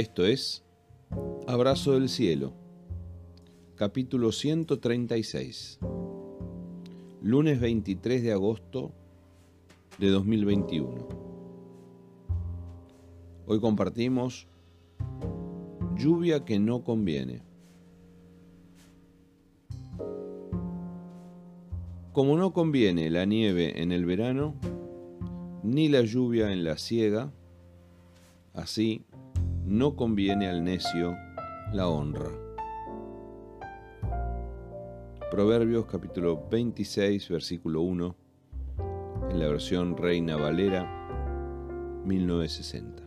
Esto es Abrazo del Cielo, capítulo 136, lunes 23 de agosto de 2021. Hoy compartimos lluvia que no conviene. Como no conviene la nieve en el verano, ni la lluvia en la siega, así no conviene al necio la honra. Proverbios capítulo 26, versículo 1, en la versión Reina Valera 1960.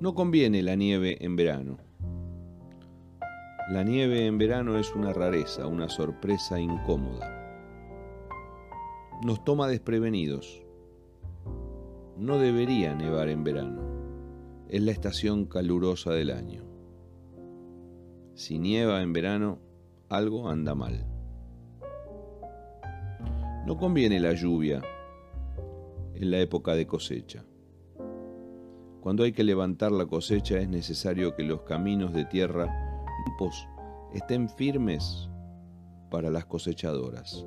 No conviene la nieve en verano. La nieve en verano es una rareza, una sorpresa incómoda. Nos toma desprevenidos no debería nevar en verano. Es la estación calurosa del año. Si nieva en verano, algo anda mal. No conviene la lluvia en la época de cosecha. Cuando hay que levantar la cosecha es necesario que los caminos de tierra estén firmes para las cosechadoras.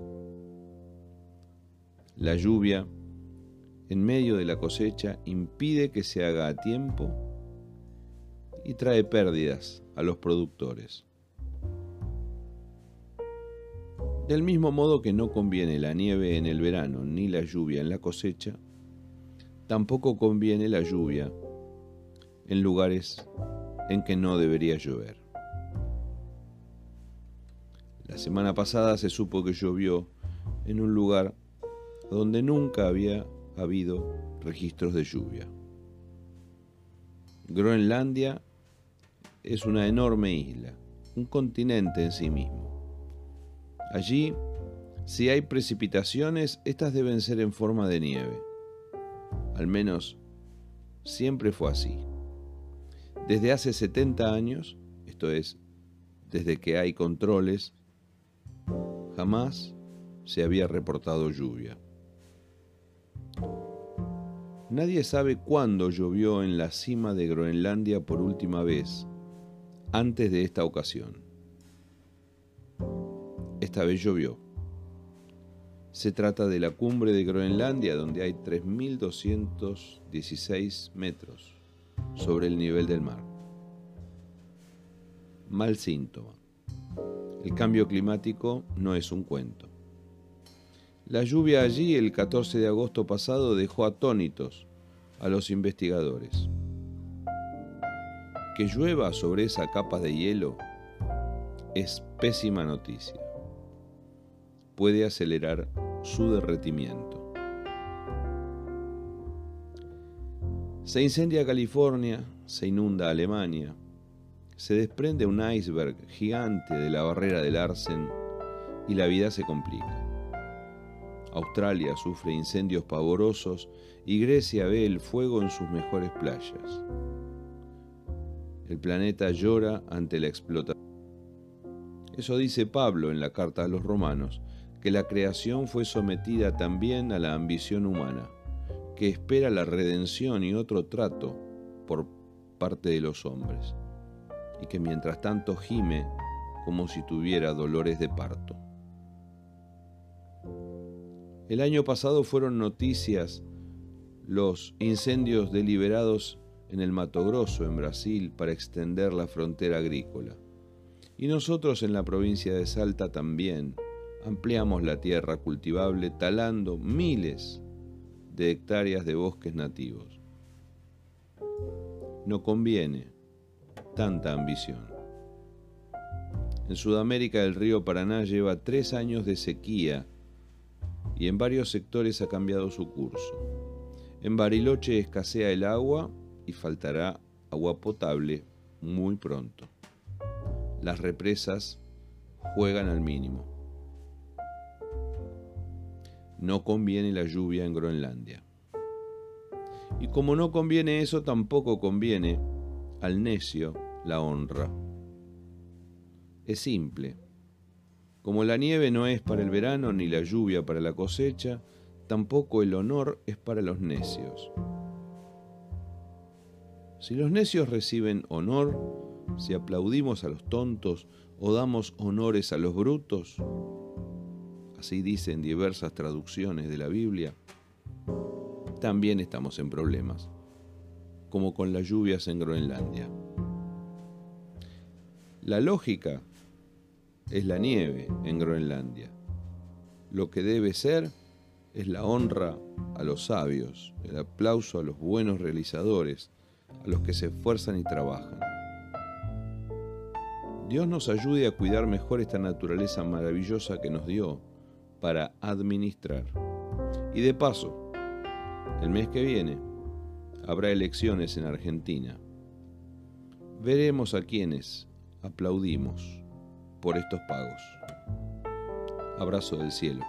La lluvia en medio de la cosecha impide que se haga a tiempo y trae pérdidas a los productores. Del mismo modo que no conviene la nieve en el verano ni la lluvia en la cosecha, tampoco conviene la lluvia en lugares en que no debería llover. La semana pasada se supo que llovió en un lugar donde nunca había ha habido registros de lluvia. Groenlandia es una enorme isla, un continente en sí mismo. Allí, si hay precipitaciones, estas deben ser en forma de nieve. Al menos siempre fue así. Desde hace 70 años, esto es, desde que hay controles, jamás se había reportado lluvia. Nadie sabe cuándo llovió en la cima de Groenlandia por última vez, antes de esta ocasión. Esta vez llovió. Se trata de la cumbre de Groenlandia, donde hay 3.216 metros sobre el nivel del mar. Mal síntoma. El cambio climático no es un cuento. La lluvia allí el 14 de agosto pasado dejó atónitos a los investigadores. Que llueva sobre esa capa de hielo es pésima noticia. Puede acelerar su derretimiento. Se incendia California, se inunda Alemania, se desprende un iceberg gigante de la barrera del Arsen y la vida se complica. Australia sufre incendios pavorosos y Grecia ve el fuego en sus mejores playas. El planeta llora ante la explotación. Eso dice Pablo en la carta a los romanos, que la creación fue sometida también a la ambición humana, que espera la redención y otro trato por parte de los hombres, y que mientras tanto gime como si tuviera dolores de parto. El año pasado fueron noticias los incendios deliberados en el Mato Grosso, en Brasil, para extender la frontera agrícola. Y nosotros en la provincia de Salta también ampliamos la tierra cultivable talando miles de hectáreas de bosques nativos. No conviene tanta ambición. En Sudamérica el río Paraná lleva tres años de sequía y en varios sectores ha cambiado su curso. En Bariloche escasea el agua y faltará agua potable muy pronto. Las represas juegan al mínimo. No conviene la lluvia en Groenlandia. Y como no conviene eso, tampoco conviene al necio la honra. Es simple. Como la nieve no es para el verano ni la lluvia para la cosecha, tampoco el honor es para los necios. Si los necios reciben honor, si aplaudimos a los tontos o damos honores a los brutos, así dicen diversas traducciones de la Biblia, también estamos en problemas, como con las lluvias en Groenlandia. La lógica es la nieve en Groenlandia. Lo que debe ser es la honra a los sabios, el aplauso a los buenos realizadores, a los que se esfuerzan y trabajan. Dios nos ayude a cuidar mejor esta naturaleza maravillosa que nos dio para administrar. Y de paso, el mes que viene habrá elecciones en Argentina. Veremos a quienes aplaudimos por estos pagos. Abrazo del cielo.